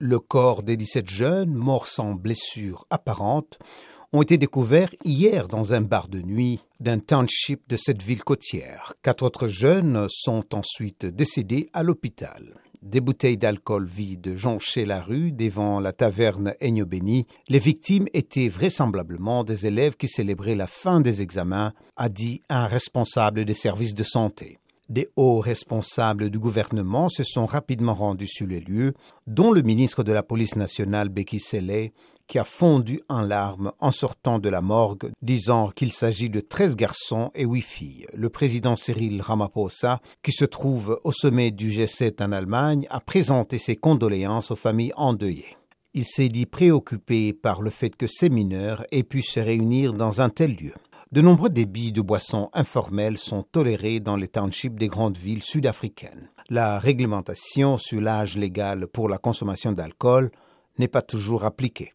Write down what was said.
Le corps des 17 jeunes, morts sans blessure apparente, ont été découverts hier dans un bar de nuit d'un township de cette ville côtière. Quatre autres jeunes sont ensuite décédés à l'hôpital. Des bouteilles d'alcool vides jonchaient la rue devant la taverne Béni. Les victimes étaient vraisemblablement des élèves qui célébraient la fin des examens, a dit un responsable des services de santé. Des hauts responsables du gouvernement se sont rapidement rendus sur les lieux, dont le ministre de la Police nationale Becky Selley, qui a fondu en larmes en sortant de la morgue, disant qu'il s'agit de treize garçons et huit filles. Le président Cyril Ramaphosa, qui se trouve au sommet du G7 en Allemagne, a présenté ses condoléances aux familles endeuillées. Il s'est dit préoccupé par le fait que ces mineurs aient pu se réunir dans un tel lieu. De nombreux débits de boissons informelles sont tolérés dans les townships des grandes villes sud-africaines. La réglementation sur l'âge légal pour la consommation d'alcool n'est pas toujours appliquée.